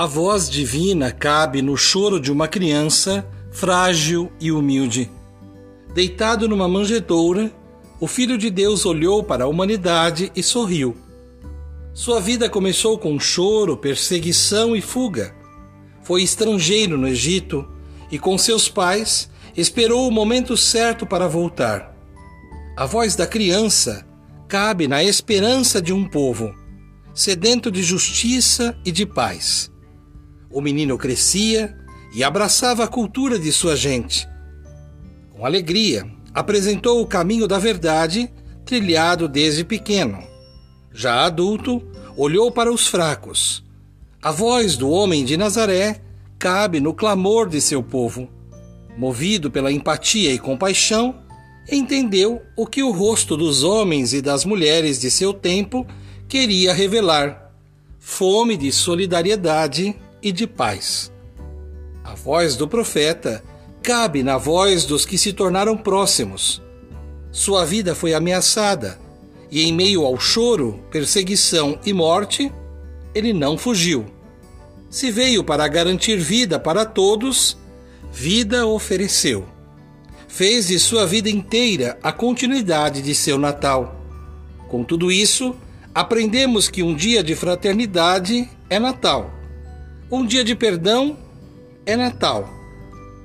A voz divina cabe no choro de uma criança frágil e humilde. Deitado numa manjedoura, o Filho de Deus olhou para a humanidade e sorriu. Sua vida começou com choro, perseguição e fuga. Foi estrangeiro no Egito e, com seus pais, esperou o momento certo para voltar. A voz da criança cabe na esperança de um povo, sedento de justiça e de paz. O menino crescia e abraçava a cultura de sua gente. Com alegria, apresentou o caminho da verdade, trilhado desde pequeno. Já adulto, olhou para os fracos. A voz do homem de Nazaré cabe no clamor de seu povo. Movido pela empatia e compaixão, entendeu o que o rosto dos homens e das mulheres de seu tempo queria revelar: fome de solidariedade e de paz. A voz do profeta cabe na voz dos que se tornaram próximos. Sua vida foi ameaçada e, em meio ao choro, perseguição e morte, ele não fugiu. Se veio para garantir vida para todos, vida ofereceu. Fez de sua vida inteira a continuidade de seu Natal. Com tudo isso, aprendemos que um dia de fraternidade é Natal um dia de perdão é Natal.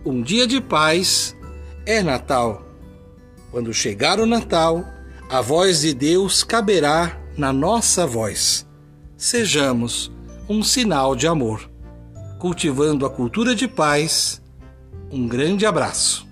Um dia de paz é Natal. Quando chegar o Natal, a voz de Deus caberá na nossa voz. Sejamos um sinal de amor. Cultivando a cultura de paz. Um grande abraço.